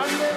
Sunday.